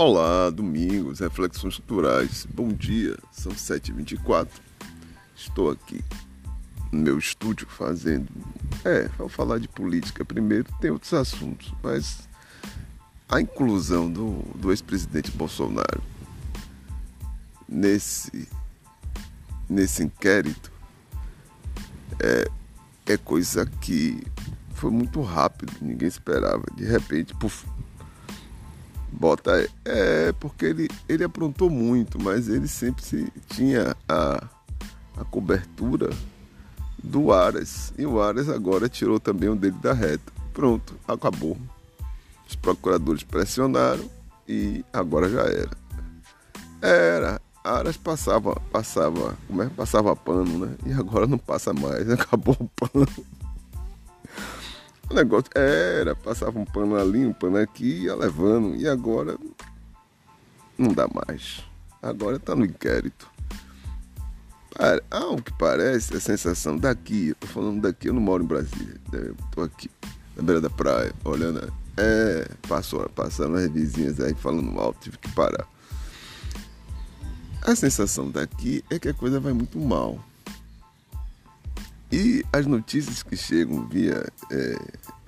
Olá, domingos, reflexões culturais. Bom dia, são 7h24. Estou aqui no meu estúdio fazendo. É, vou falar de política primeiro, tem outros assuntos, mas a inclusão do, do ex-presidente Bolsonaro nesse, nesse inquérito é, é coisa que foi muito rápido, ninguém esperava. De repente, puf, Bota é porque ele, ele aprontou muito, mas ele sempre se, tinha a, a cobertura do Aras. E o Aras agora tirou também o dele da reta. Pronto, acabou. Os procuradores pressionaram e agora já era. Era. Aras passava, passava, como é? Passava pano, né? E agora não passa mais, acabou o pano. O negócio era, passava um pano ali, um pano aqui, ia levando. E agora não dá mais. Agora está no inquérito. Ao que parece, a sensação daqui, eu tô falando daqui, eu não moro em Brasília. Né? Tô aqui, na beira da praia, olhando. É, passou, passando as vizinhas aí falando alto, tive que parar. A sensação daqui é que a coisa vai muito mal. E as notícias que chegam via é,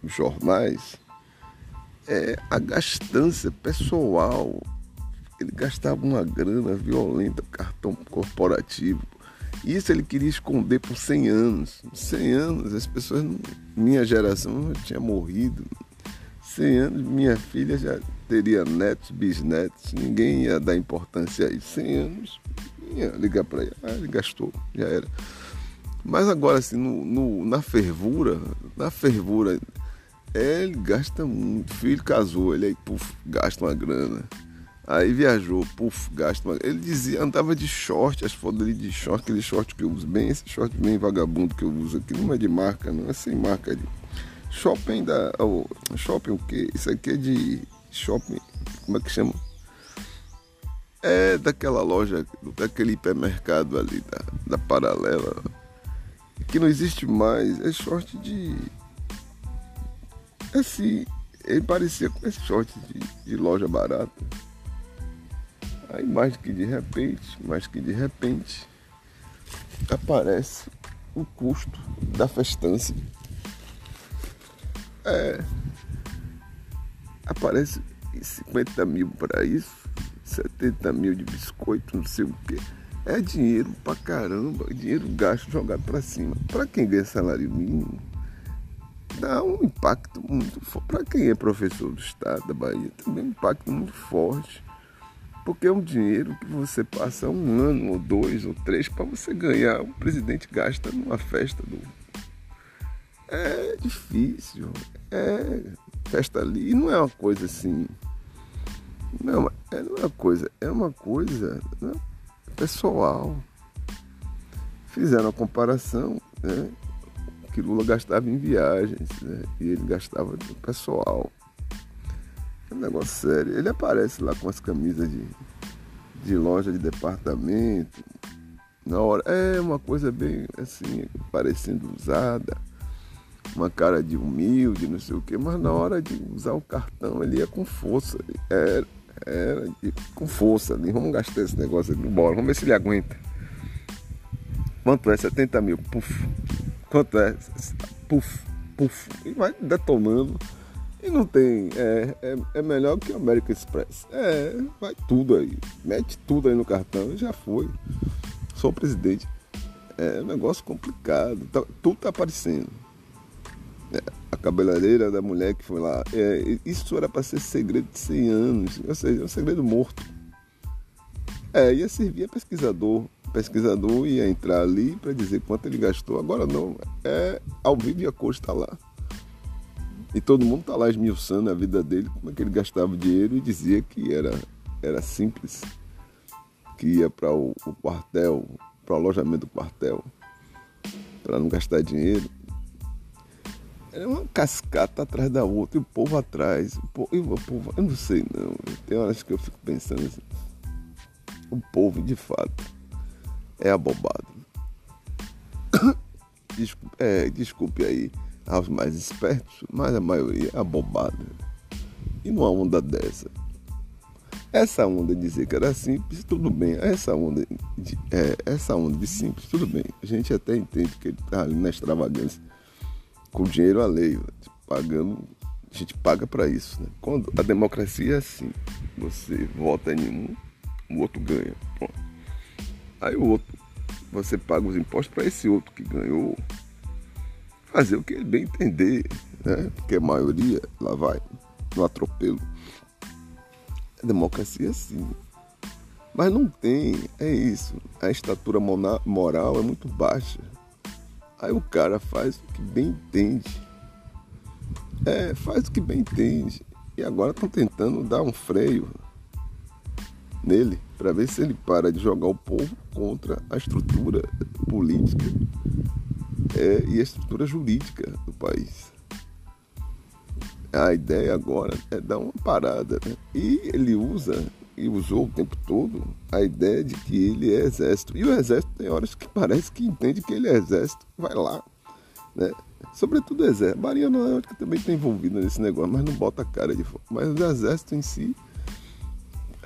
jornais é a gastança pessoal. Ele gastava uma grana violenta, cartão corporativo. Isso ele queria esconder por 100 anos. 100 anos, as pessoas, minha geração já tinha morrido. 100 anos, minha filha já teria netos, bisnetos, ninguém ia dar importância a isso. 100 anos, ia ligar para ele, ah, ele gastou, já era. Mas agora, assim, no, no, na fervura, na fervura, ele gasta muito. Filho casou, ele aí, puf, gasta uma grana. Aí viajou, puf, gasta uma Ele dizia, andava de short, as fotos dele de short, aquele short que eu uso bem, esse short bem vagabundo que eu uso aqui, não é de marca, não é sem marca de. Shopping da. Oh, shopping o quê? Isso aqui é de shopping. Como é que chama? É daquela loja, daquele hipermercado ali, da, da paralela que não existe mais, é short de. Assim, ele parecia com esse short de, de loja barata. Aí mais que de repente, mais que de repente, aparece o custo da festança. É. Aparece 50 mil para isso, 70 mil de biscoito, não sei o quê. É dinheiro pra caramba, dinheiro gasto jogado para cima. Para quem ganha salário mínimo, dá um impacto muito forte. Para quem é professor do estado da Bahia, também é um impacto muito forte. Porque é um dinheiro que você passa um ano, ou dois, ou três, para você ganhar. O presidente gasta numa festa do. É difícil. É festa ali. E não é uma coisa assim. Não é uma, é, é coisa. É uma coisa. Não, né? Pessoal. Fizeram a comparação, né? Que Lula gastava em viagens, né? E ele gastava no pessoal. É um negócio sério. Ele aparece lá com as camisas de, de loja de departamento. Na hora. É uma coisa bem assim, parecendo usada. Uma cara de humilde, não sei o quê, mas na hora de usar o cartão ele ia com força. Era era com força ali. Vamos gastar esse negócio aqui. Bora, vamos ver se ele aguenta. Quanto é? 70 mil. Puf. Quanto é? Puf, puf. E vai detonando. E não tem. É, é, é melhor que o American Express. É, vai tudo aí. Mete tudo aí no cartão já foi. Sou presidente. É um negócio complicado. Tá, tudo tá aparecendo. É, a cabeleireira da mulher que foi lá. É, isso era para ser segredo de 100 anos, ou seja, um segredo morto. É, ia servir a pesquisador. O pesquisador ia entrar ali para dizer quanto ele gastou. Agora não, é ao vivo e a está lá. E todo mundo está lá esmiuçando a vida dele, como é que ele gastava dinheiro e dizia que era, era simples, que ia para o, o quartel, para o alojamento do quartel, para não gastar dinheiro. É uma cascata atrás da outra e o povo atrás. O povo, o povo, eu não sei não. Tem horas que eu fico pensando assim. O povo, de fato, é abobado. Desculpe, é, desculpe aí aos mais espertos, mas a maioria é abobada. E numa onda dessa, Essa onda de dizer que era simples, tudo bem. Essa onda de, é, essa onda de simples, tudo bem. A gente até entende que ele está ali na extravagância, com dinheiro alheio, pagando, a gente paga para isso. Né? Quando a democracia é assim, você vota em um, o outro ganha. Pronto. Aí o outro, você paga os impostos para esse outro que ganhou fazer o que ele bem entender, né? Porque a maioria lá vai no atropelo. A democracia sim. Mas não tem, é isso. A estatura moral é muito baixa. Aí o cara faz o que bem entende. É, faz o que bem entende. E agora estão tentando dar um freio nele para ver se ele para de jogar o povo contra a estrutura política é, e a estrutura jurídica do país. A ideia agora é dar uma parada. Né? E ele usa, e usou o tempo todo, a ideia de que ele é exército. E o exército tem horas que parece que entende que ele é exército, vai lá. Né? Sobretudo o exército. A Marinha não é que também está envolvida nesse negócio, mas não bota a cara de fora. Mas o exército em si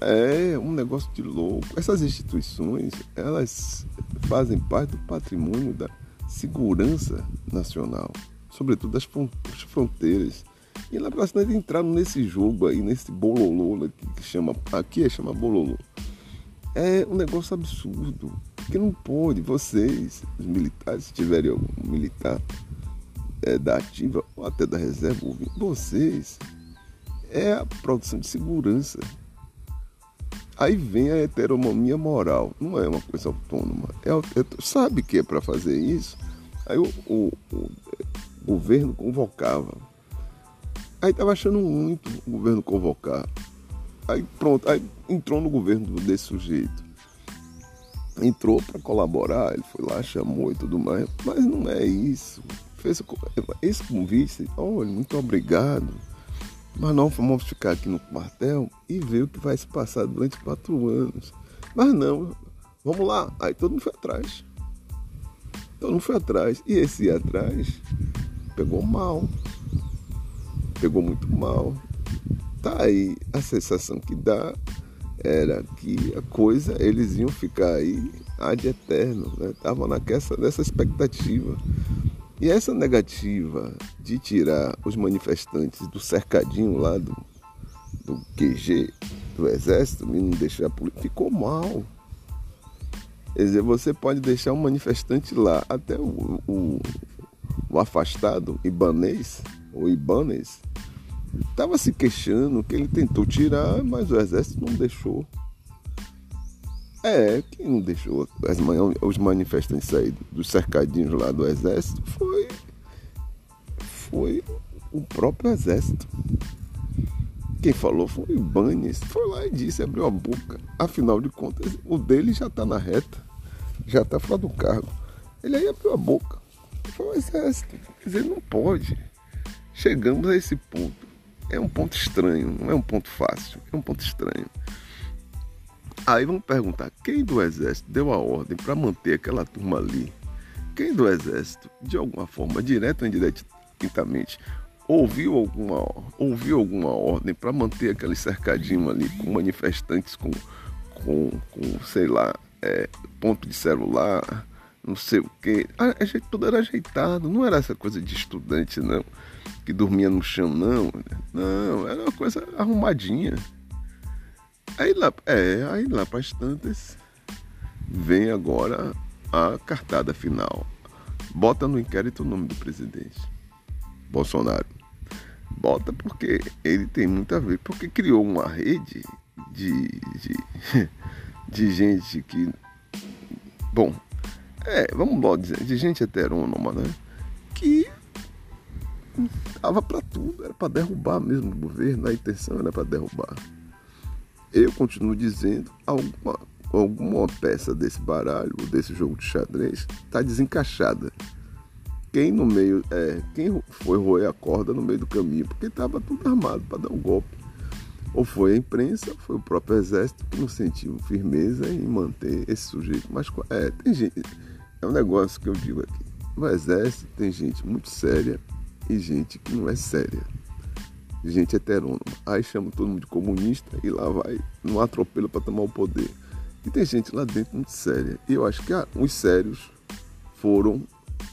é um negócio de louco. Essas instituições, elas fazem parte do patrimônio da segurança nacional, sobretudo das fronteiras. E próxima de entrar nesse jogo aí, nesse bololô aqui, que chama, aqui é chama bololô. É um negócio absurdo, que não pode, vocês, os militares, se tiverem algum militar é, da ativa ou até da reserva, vocês é a produção de segurança. Aí vem a heteronomia moral, não é uma coisa autônoma. É, é sabe que é para fazer isso? Aí o, o, o, governo convocava. Aí estava achando muito o governo convocar. Aí pronto, aí entrou no governo desse sujeito. Entrou para colaborar, ele foi lá, chamou e tudo mais. Mas não é isso. Fez esse convite, olha, muito obrigado mas não vamos ficar aqui no quartel e ver o que vai se passar durante quatro anos. Mas não, vamos lá. Aí todo mundo foi atrás. Todo mundo foi atrás. E esse atrás pegou mal. Pegou muito mal. Tá aí a sensação que dá era que a coisa, eles iam ficar aí ad eterno, né? Tava naquela, nessa expectativa. E essa negativa de tirar os manifestantes do cercadinho lá do, do QG do Exército, e não deixar a polícia, ficou mal. Quer dizer, você pode deixar um manifestante lá, até o, o, o afastado ibanês, ou ibanês, estava se queixando que ele tentou tirar, mas o exército não deixou. É, quem não deixou as, os manifestantes sair dos cercadinhos lá do exército foi, foi o próprio exército. Quem falou foi o Banes. Foi lá e disse, abriu a boca. Afinal de contas, o dele já está na reta, já está fora do cargo. Ele aí abriu a boca. Foi o exército. Quer dizer, não pode. Chegamos a esse ponto. É um ponto estranho, não é um ponto fácil, é um ponto estranho. Aí vamos perguntar, quem do exército deu a ordem para manter aquela turma ali? Quem do exército, de alguma forma, direta ou indiretamente, ouviu alguma, ouviu alguma ordem para manter aquele cercadinho ali com manifestantes com, com, com sei lá, é, ponto de celular, não sei o quê. A, a gente, tudo era ajeitado, não era essa coisa de estudante, não, que dormia no chão, não. Não, era uma coisa arrumadinha. Aí lá, é, aí lá para as tantas vem agora a cartada final. Bota no inquérito o nome do presidente Bolsonaro. Bota porque ele tem muito a ver, porque criou uma rede de, de, de gente que. Bom, é, vamos logo dizer, de gente heterônoma, né? Tava para tudo, era para derrubar mesmo o governo, a intenção era para derrubar. Eu continuo dizendo, alguma, alguma peça desse baralho, desse jogo de xadrez, está desencaixada. Quem no meio, é, quem foi roer a corda no meio do caminho, porque estava tudo armado para dar um golpe. Ou foi a imprensa, ou foi o próprio exército que não sentiu firmeza em manter esse sujeito. Mas é, tem gente, é um negócio que eu digo aqui. No exército tem gente muito séria e gente que não é séria. gente heterônoma. Aí chama todo mundo de comunista e lá vai, não atropela para tomar o poder. E tem gente lá dentro muito séria. E eu acho que ah, os sérios foram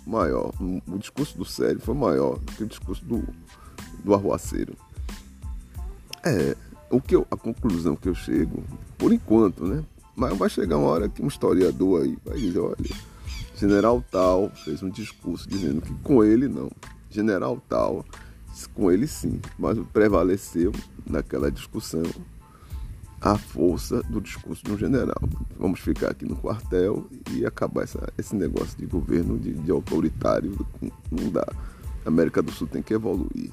maior. O discurso do sério foi maior do que o discurso do, do arruaceiro. É, o que eu, a conclusão que eu chego, por enquanto, né? Mas vai chegar uma hora que um historiador aí vai dizer, olha, general tal fez um discurso dizendo que com ele não. General tal, com ele sim. Mas prevaleceu naquela discussão a força do discurso de um general. Vamos ficar aqui no quartel e acabar essa, esse negócio de governo de, de autoritário. Não dá. A América do Sul tem que evoluir.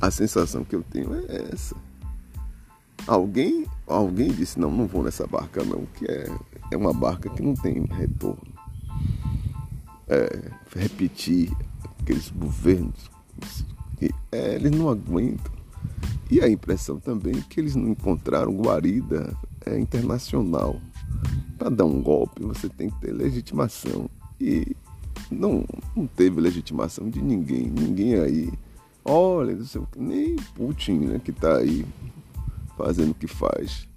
A sensação que eu tenho é essa. Alguém, alguém disse, não, não vou nessa barca não, que é, é uma barca que não tem retorno. É, repetir aqueles governos, que, é, eles não aguentam e a impressão também é que eles não encontraram guarida é, internacional. Para dar um golpe, você tem que ter legitimação. E não, não teve legitimação de ninguém. Ninguém aí. Olha, nem Putin, né, que está aí fazendo o que faz.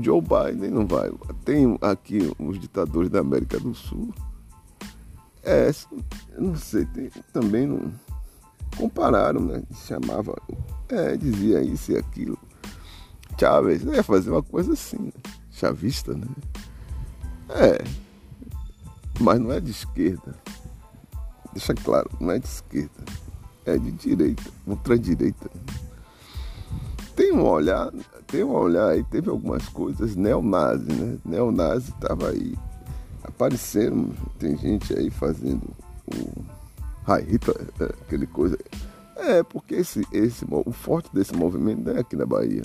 Joe Biden não vai. Tem aqui os ditadores da América do Sul. É, não sei, tem, também não compararam, né? Chamava é, dizia isso e aquilo. Chávez ia fazer uma coisa assim, né? chavista, né? É, mas não é de esquerda. Deixa claro, não é de esquerda. É de direita, ultradireita. Tem um olhar, tem um olhar aí, teve algumas coisas neonazi, né? Neonazi estava aí aparecendo, tem gente aí fazendo o Hitler, é, aquele coisa é, porque esse, esse, o forte desse movimento é aqui na Bahia.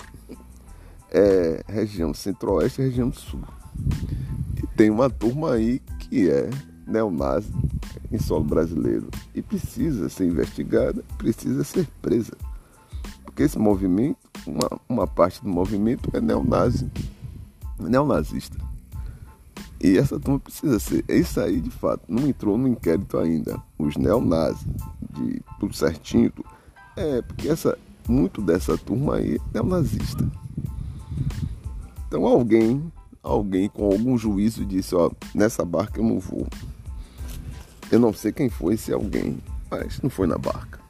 É região centro-oeste e região sul. E tem uma turma aí que é neonazi em solo brasileiro e precisa ser investigada, precisa ser presa. Porque esse movimento, uma, uma parte do movimento é neonazi, neonazista. E essa turma precisa ser. Isso aí, de fato, não entrou no inquérito ainda. Os neonazis, de tudo certinho. Tudo. É, porque essa, muito dessa turma aí é nazista. Então alguém, alguém com algum juízo disse, ó, nessa barca eu não vou. Eu não sei quem foi esse alguém, mas não foi na barca.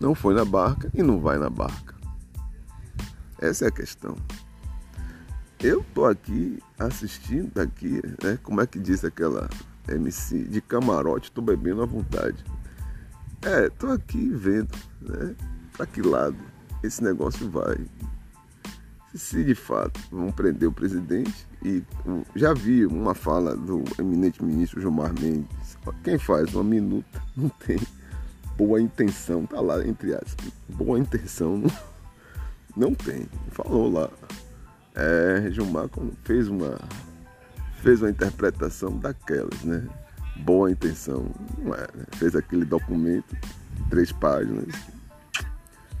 Não foi na barca e não vai na barca. Essa é a questão. Eu tô aqui assistindo aqui, né? Como é que diz aquela MC de camarote, tô bebendo à vontade. É, tô aqui vendo, né? Para que lado esse negócio vai. Se de fato vão prender o presidente e já vi uma fala do eminente ministro Gilmar Mendes. Quem faz uma minuta não tem boa intenção, tá lá entre aspas. Boa intenção não, não tem. Falou lá é, Gilmar fez uma, fez uma interpretação daquelas, né? Boa intenção, não é, né? Fez aquele documento, três páginas,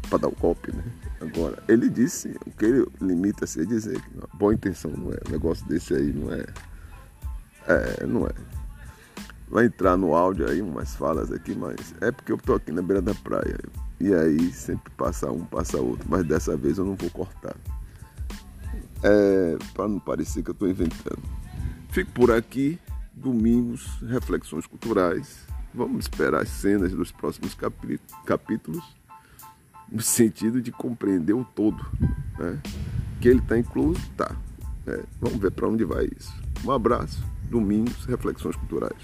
para dar o golpe, né? Agora, ele disse, o que ele limita-se a dizer que não, boa intenção não é, um negócio desse aí não é, é, não é. Vai entrar no áudio aí umas falas aqui, mas é porque eu tô aqui na beira da praia. E aí sempre passa um, passa outro, mas dessa vez eu não vou cortar é, para não parecer que eu estou inventando. Fico por aqui, domingos, reflexões culturais. Vamos esperar as cenas dos próximos capítulos, no sentido de compreender o todo. Né? Que ele está incluso, tá. É, vamos ver para onde vai isso. Um abraço, domingos, reflexões culturais.